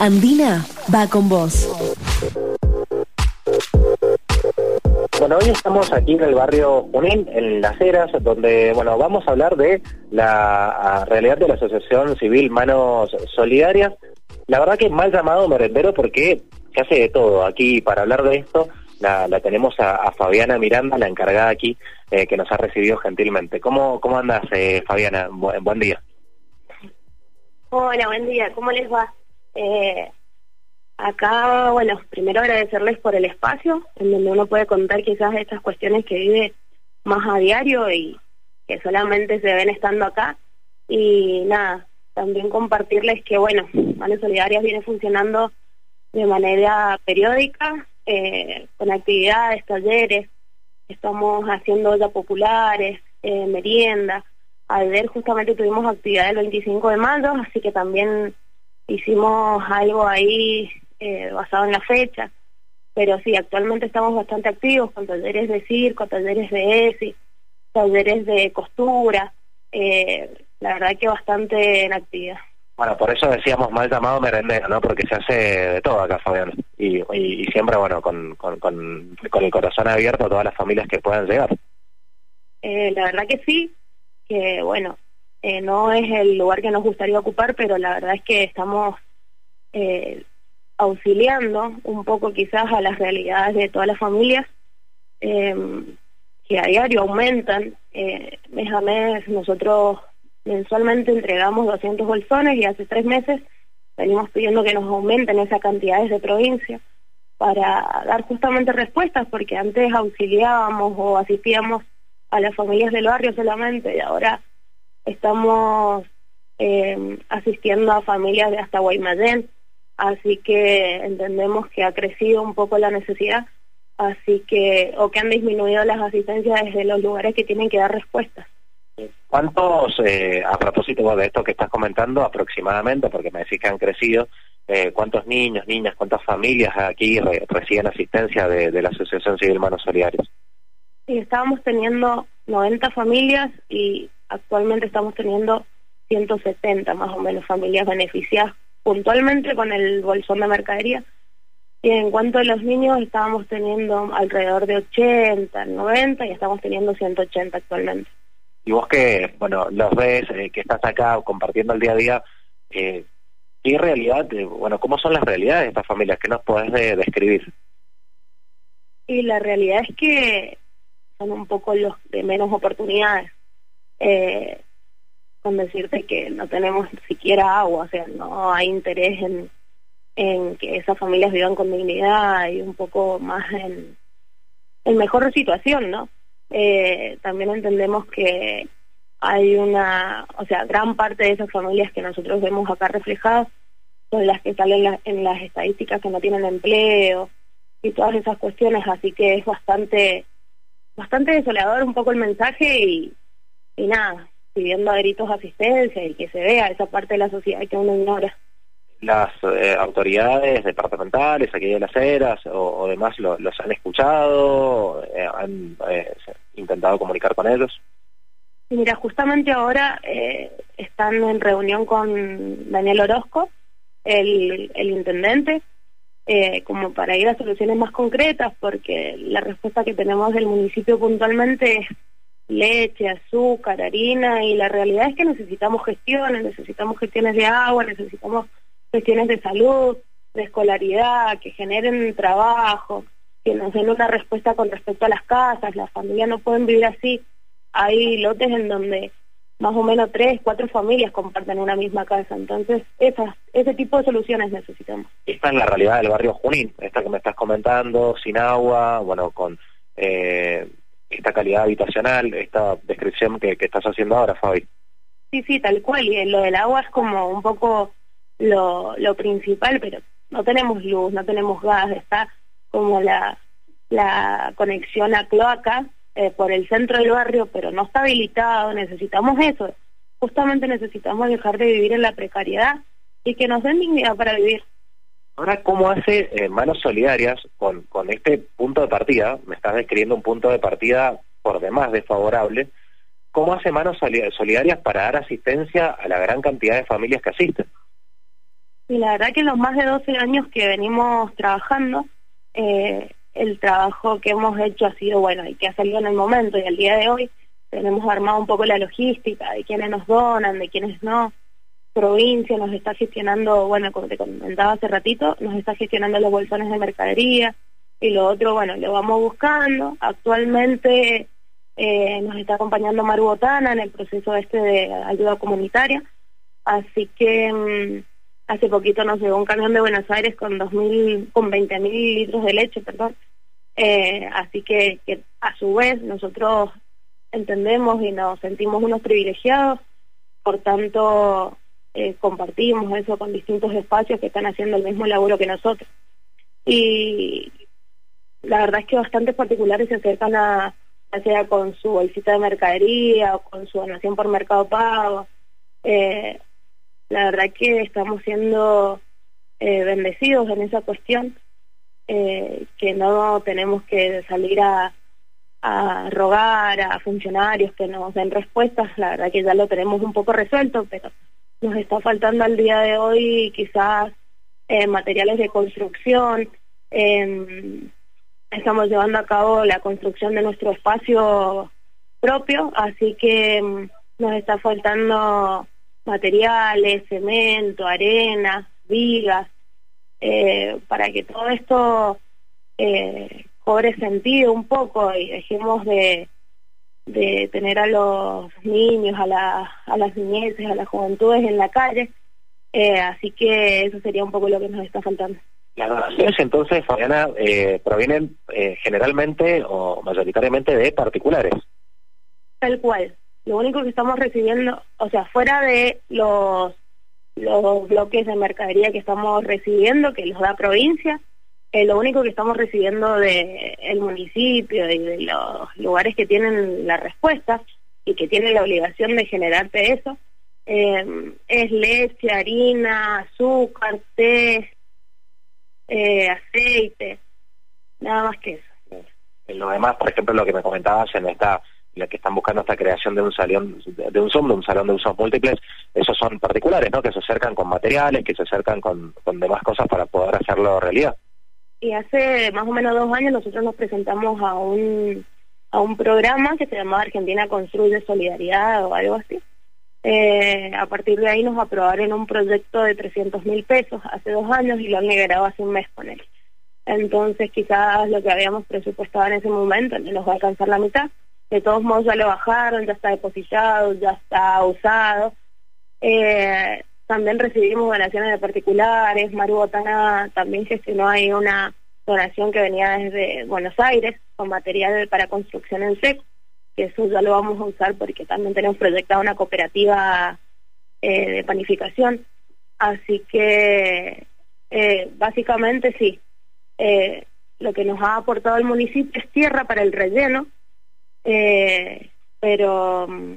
Andina va con vos. Bueno, hoy estamos aquí en el barrio Junín, en Las Heras, donde, bueno, vamos a hablar de la realidad de la Asociación Civil Manos Solidarias. La verdad que mal llamado merendero porque se hace de todo. Aquí para hablar de esto la, tenemos a, Fabiana Miranda, la encargada aquí, eh, que nos ha recibido gentilmente. ¿Cómo, cómo andas, eh, Fabiana? buen día. Hola, buen día. ¿Cómo les va? Eh, acá, bueno, primero agradecerles por el espacio, en donde uno puede contar quizás estas cuestiones que vive más a diario y que solamente se ven estando acá. Y nada, también compartirles que, bueno, Manos Solidarias viene funcionando de manera periódica, eh, con actividades, talleres, estamos haciendo ya populares, eh, meriendas. ver justamente tuvimos actividad el 25 de mayo, así que también hicimos algo ahí eh, basado en la fecha, pero sí, actualmente estamos bastante activos con talleres de circo, talleres de ESI, talleres de costura, eh, la verdad que bastante en actividad. Bueno, por eso decíamos mal llamado merendero, ¿no? Porque se hace de todo acá, Fabián. Y, y, siempre, bueno, con, con, con, el corazón abierto a todas las familias que puedan llegar. Eh, la verdad que sí, que bueno, eh, no es el lugar que nos gustaría ocupar, pero la verdad es que estamos eh, auxiliando un poco quizás a las realidades de todas las familias em, que a diario aumentan. Eh, mes a mes nosotros mensualmente entregamos 200 bolsones y hace tres meses venimos pidiendo que nos aumenten esas cantidades de provincia para dar justamente respuestas, porque antes auxiliábamos o asistíamos a las familias del barrio solamente y ahora estamos eh, asistiendo a familias de hasta Guaymallén, así que entendemos que ha crecido un poco la necesidad, así que, o que han disminuido las asistencias desde los lugares que tienen que dar respuestas. ¿Cuántos, eh, a propósito de esto que estás comentando, aproximadamente, porque me decís que han crecido, eh, cuántos niños, niñas, cuántas familias aquí reciben asistencia de, la Asociación Civil Manos Solidarios? Sí, estábamos teniendo 90 familias y actualmente estamos teniendo 170 más o menos familias beneficiadas puntualmente con el bolsón de mercadería. Y en cuanto a los niños, estábamos teniendo alrededor de 80, 90 y estamos teniendo 180 actualmente. Y vos que, bueno, los ves, eh, que estás acá compartiendo el día a día, eh, ¿qué realidad, bueno, cómo son las realidades de estas familias? ¿Qué nos podés describir? Y la realidad es que son un poco los de menos oportunidades eh, con decirte que no tenemos siquiera agua, o sea, no hay interés en, en que esas familias vivan con dignidad y un poco más en, en mejor situación, ¿no? Eh, también entendemos que hay una, o sea, gran parte de esas familias que nosotros vemos acá reflejadas son las que salen en las estadísticas que no tienen empleo y todas esas cuestiones, así que es bastante, bastante desolador un poco el mensaje y, y nada, pidiendo a gritos asistencia y que se vea esa parte de la sociedad que uno ignora. ¿Las eh, autoridades departamentales aquí de las eras o, demás los han escuchado? Eh, ¿Han eh, intentado comunicar con ellos? Mira, justamente ahora están en reunión con Daniel Orozco, el, el intendente, como para ir a soluciones más concretas, porque la respuesta que tenemos del municipio puntualmente es leche, azúcar, harina, y la realidad es que necesitamos gestiones, necesitamos gestiones de agua, necesitamos gestiones de salud, de escolaridad, que generen trabajo, que nos den una respuesta con respecto a las casas, las familias no pueden vivir así. Hay lotes en donde más o menos tres, cuatro familias comparten una misma casa. Entonces, esas, ese tipo de soluciones necesitamos. Esta es la realidad del barrio Junín, esta que me estás comentando, sin agua, bueno, con eh, esta calidad habitacional, esta descripción que, estás haciendo ahora, Fabi. Sí, sí, tal cual. Y lo del agua es como un poco lo, lo principal, pero no tenemos luz, no tenemos gas, está como la, la conexión a cloaca eh, por el centro del barrio, pero no está habilitado, necesitamos eso. Justamente necesitamos dejar de vivir en la precariedad y que nos den dignidad para vivir. Ahora, ¿cómo hace eh, Manos Solidarias con, con este punto de partida? Me estás describiendo un punto de partida por demás desfavorable. ¿Cómo hace Manos Solidarias para dar asistencia a la gran cantidad de familias que asisten? Y la verdad que en los más de 12 años que venimos trabajando, eh, el trabajo que hemos hecho ha sido bueno y que ha salido en el momento y al día de hoy tenemos armado un poco la logística de quienes nos donan, de quienes no. Provincia nos está gestionando, bueno, como te comentaba hace ratito, nos está gestionando los bolsones de mercadería y lo otro, bueno, lo vamos buscando. Actualmente eh, nos está acompañando Maru Botana en el proceso este de ayuda comunitaria, así que mm, hace poquito nos llegó un camión de Buenos Aires con 2000, con 20 mil litros de leche, perdón. Eh, así que a su vez nosotros entendemos y nos sentimos unos privilegiados, por tanto eh, compartimos eso con distintos espacios que están haciendo el mismo laburo que nosotros. Y la verdad es que bastantes particulares se acercan a, ya sea con su bolsita de mercadería o con su donación por mercado pago. Eh, la verdad que estamos siendo eh, bendecidos en esa cuestión, que no tenemos que salir a a rogar a funcionarios que nos den respuestas, la verdad que ya lo tenemos un poco resuelto, pero nos está faltando al día de hoy quizás eh, materiales de construcción, em, estamos llevando a cabo la construcción de nuestro espacio propio, así que em, nos está faltando materiales, cemento, arena, vigas, eh, para que todo esto eh, cobre sentido un poco y dejemos de, de tener a los niños, a, la, a las niñeces, a las juventudes en la calle. Eh, así que eso sería un poco lo que nos está faltando. Las donaciones entonces, Fabiana, eh, provienen eh, generalmente o mayoritariamente de particulares. Tal cual. Lo único que estamos recibiendo, o sea, fuera de los, los bloques de mercadería que estamos recibiendo, que los da provincia, lo único que estamos recibiendo del el municipio y de los lugares que tienen la respuesta y que tienen la obligación de generarte eso eh, es leche, harina, azúcar, té, eh, aceite, nada más que eso. Lo demás, por ejemplo, lo que me comentabas en esta la que están buscando esta creación de un salón de un Zoom, un salón de usos múltiples, esos son particulares, ¿no? Que se acercan con materiales, que se acercan con demás cosas para poder hacerlo realidad y hace más o menos dos años nosotros nos presentamos a un, a un programa que se llamaba Argentina Construye Solidaridad o algo así. Eh, a partir de ahí nos aprobaron un proyecto de 300 mil pesos hace dos años y lo han liberado hace un mes con él. Entonces quizás lo que habíamos presupuestado en ese momento no nos va a alcanzar la mitad. De todos modos ya lo bajaron, ya está depositado, ya está usado. Eh, también recibimos donaciones de particulares, Maru Botana también gestionó ahí una donación que venía desde Buenos Aires con material para construcción en seco, que eso ya lo vamos a usar porque también tenemos proyectada una cooperativa eh, de panificación. Así que eh, básicamente sí, eh, lo que nos ha aportado el municipio es tierra para el relleno, pero mm,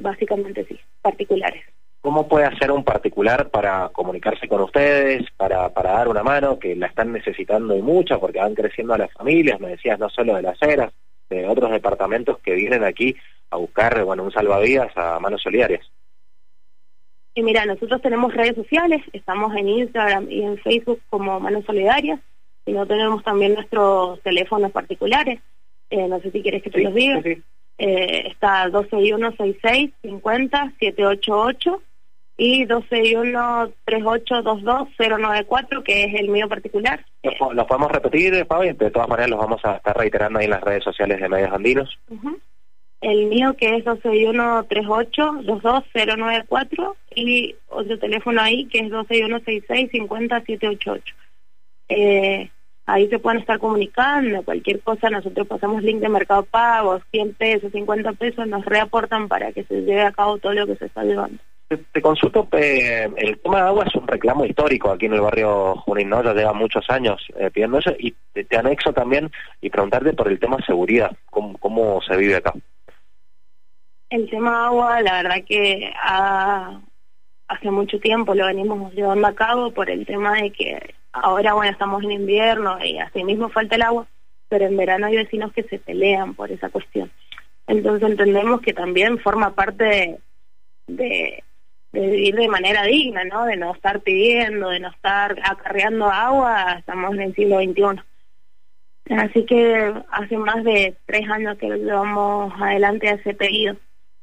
básicamente sí, particulares. ¿Cómo puede hacer un particular para comunicarse con ustedes, para, para dar una mano, que la están necesitando y mucho, porque van creciendo las familias, me decías, no solo de las eras, de otros departamentos que vienen aquí a buscar, bueno, un salvavidas a manos solidarias? Y mira, nosotros tenemos redes sociales, estamos en Instagram y en Facebook como Manos Solidarias, y no tenemos también nuestros teléfonos particulares, eh, no sé si quieres que te los diga. Sí, eh, está 12 50 788 y 261-3822-094, que es el mío particular. ¿Los, podemos repetir, Fabi? De todas maneras, los vamos a estar reiterando ahí en las redes sociales de Medios Andinos. El mío, que es 261-38-22094, y otro teléfono ahí, que es 261-66-50-788. Eh, ahí se pueden estar comunicando, cualquier cosa, nosotros pasamos link de Mercado Pago, 100 pesos, 50 pesos, nos reaportan para que se lleve a cabo todo lo que se está llevando. Te, consulto, eh, el tema de agua es un reclamo histórico aquí en el barrio Junín, ¿no? Ya lleva muchos años eh, pidiendo eso y te, anexo también y preguntarte por el tema seguridad, ¿cómo, cómo se vive acá? El tema agua, la verdad que hace mucho tiempo lo venimos llevando a cabo por el tema de que ahora, bueno, estamos en invierno y así mismo falta el agua, pero en verano hay vecinos que se pelean por esa cuestión. Entonces entendemos que también forma parte de de vivir de manera digna, ¿no? De no estar pidiendo, de no estar acarreando agua, estamos en el siglo XXI. Así que hace más de tres años que llevamos adelante ese pedido.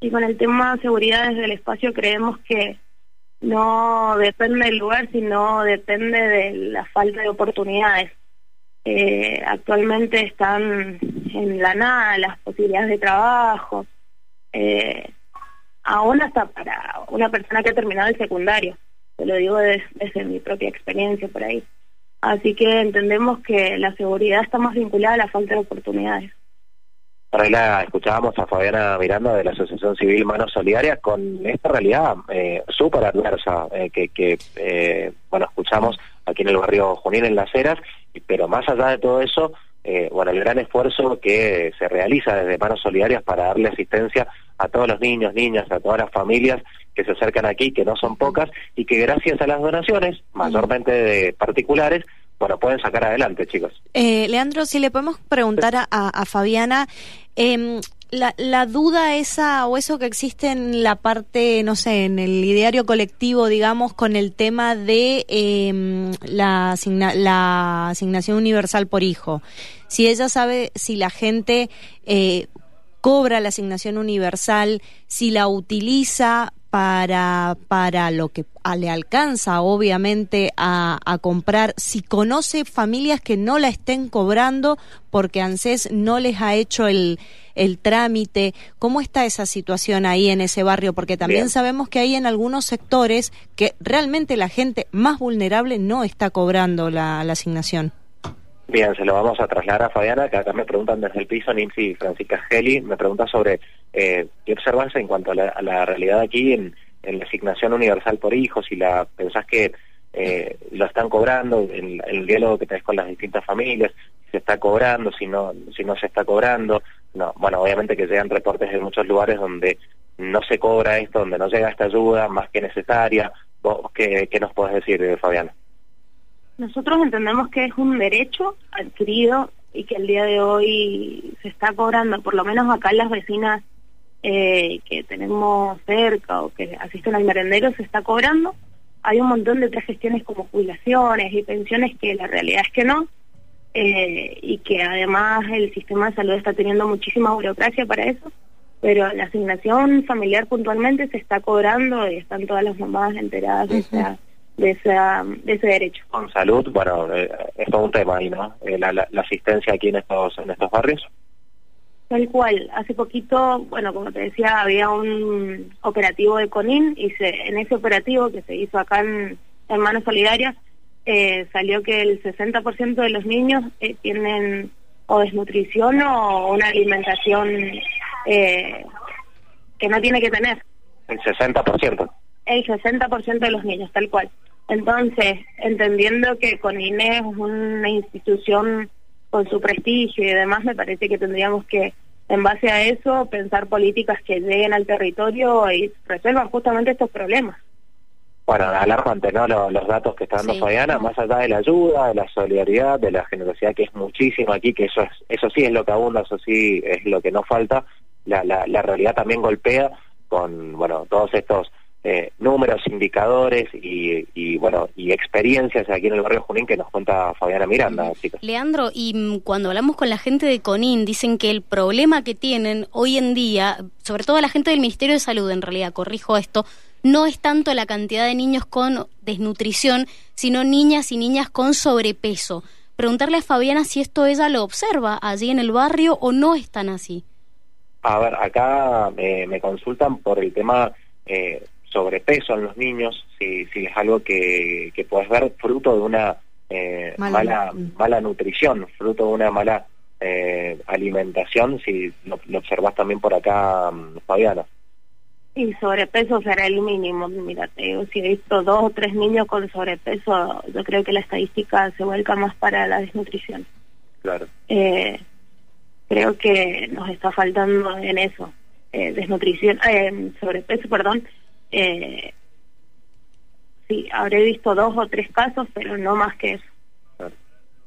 Y con el tema de seguridad desde el espacio creemos que no depende del lugar, sino depende de la falta de oportunidades. Eh, actualmente están en la nada las posibilidades de trabajo, eh, aún hasta para una persona que ha terminado el secundario, te lo digo desde mi propia experiencia por ahí. Así que entendemos que la seguridad está más vinculada a la falta de oportunidades. la escuchábamos a Fabiana Miranda de la Asociación Civil Manos Solidarias con esta realidad eh, súper adversa eh, que, que eh, bueno, escuchamos aquí en el barrio Junín en Las Heras, pero más allá de todo eso, eh, bueno, el gran esfuerzo que se realiza desde Manos Solidarias para darle asistencia a todos los niños, niñas, a todas las familias que se acercan aquí, que no son pocas, y que gracias a las donaciones, mayormente de particulares, bueno, pueden sacar adelante, chicos. Eh, Leandro, si le podemos preguntar a, Fabiana, eh, la, la, duda esa o eso que existe en la parte, no sé, en el ideario colectivo, digamos, con el tema de eh, la, asigna la asignación universal por hijo. Si ella sabe si la gente eh, cobra la asignación universal, si la utiliza para, para lo que le alcanza, obviamente, a, a, comprar, si conoce familias que no la estén cobrando porque ANSES no les ha hecho el, el trámite, ¿cómo está esa situación ahí en ese barrio? Porque también Bien. sabemos que hay en algunos sectores que realmente la gente más vulnerable no está cobrando la, la asignación. Bien, se lo vamos a trasladar a Fabiana, que acá me preguntan desde el piso, y Francisca Geli, me pregunta sobre eh, qué observas en cuanto a la, a la realidad aquí en, la asignación universal por hijos, si la pensás que eh, lo están cobrando, en, el diálogo que tenés con las distintas familias, si se está cobrando, si no, si no se está cobrando, no, bueno, obviamente que llegan reportes de muchos lugares donde no se cobra esto, donde no llega esta ayuda más que necesaria, ¿Vos qué, qué nos podés decir, Fabiana? Nosotros entendemos que es un derecho adquirido y que el día de hoy se está cobrando, por lo menos acá las vecinas eh, que tenemos cerca o que asisten al merendero se está cobrando. Hay un montón de otras gestiones como jubilaciones y pensiones que la realidad es que no, eh, y que además el sistema de salud está teniendo muchísima burocracia para eso, pero la asignación familiar puntualmente se está cobrando y están todas las mamás enteradas uh -huh. de esa de, esa, de ese derecho. Con salud, bueno, eh, es todo un tema ahí, ¿no? Eh, la, la, la, asistencia aquí en estos, en estos barrios. Tal cual, hace poquito, bueno, como te decía, había un operativo de CONIN y se, en ese operativo que se hizo acá en, en Manos Solidarias, eh, salió que el 60% de los niños eh, tienen o desnutrición o una alimentación eh, que no tiene que tener. El 60%. El 60% de los niños, tal cual. Entonces, entendiendo que CONINE es una institución con su prestigio y demás, me parece que tendríamos que, en base a eso, pensar políticas que lleguen al territorio y resuelvan justamente estos problemas. Bueno, alarmante, ¿no? Los, los datos que está dando sí. Fabiana, más allá de la ayuda, de la solidaridad, de la generosidad, que es muchísimo aquí, que eso es, eso sí es lo que abunda, eso sí es lo que no falta, la, la, la realidad también golpea con, bueno, todos estos eh, números, indicadores y, y, bueno y experiencias aquí en el barrio Junín que nos cuenta Fabiana Miranda. Chicos. Leandro, y mm, cuando hablamos con la gente de CONIN, dicen que el problema que tienen hoy en día, sobre todo la gente del Ministerio de Salud, en realidad, corrijo esto, no es tanto la cantidad de niños con desnutrición, sino niñas y niñas con sobrepeso. Preguntarle a Fabiana si esto ella lo observa allí en el barrio o no es tan así. A ver, acá me, me consultan por el tema eh, sobrepeso en los niños, si, si es algo que, que puedes ver fruto de una eh, mala. mala, mala nutrición, fruto de una mala eh, alimentación, si lo, lo observas también por acá, um, Fabiana. Y sobrepeso será el mínimo, mira, si he visto dos o tres niños con sobrepeso, yo creo que la estadística se vuelca más para la desnutrición. Claro. Eh, creo que nos está faltando en eso, eh, desnutrición, eh, sobrepeso, perdón, eh, sí, habré visto dos o tres casos, pero no más que eso.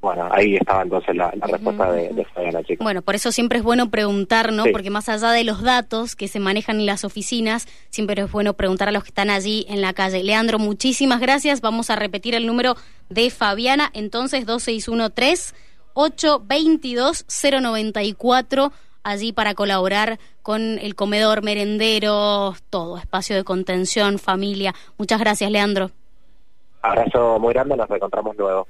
bueno, ahí estaba entonces la, respuesta de, de Fabiana, chicos. Bueno, por eso siempre es bueno preguntar, ¿no? Porque más allá de los datos que se manejan en las oficinas, siempre es bueno preguntar a los que están allí en la calle. Leandro, muchísimas gracias. Vamos a repetir el número de Fabiana, entonces 2613 822 094 allí para colaborar con el comedor, merendero, todo, espacio de contención, familia. Muchas gracias, Leandro. Abrazo muy grande, nos encontramos luego.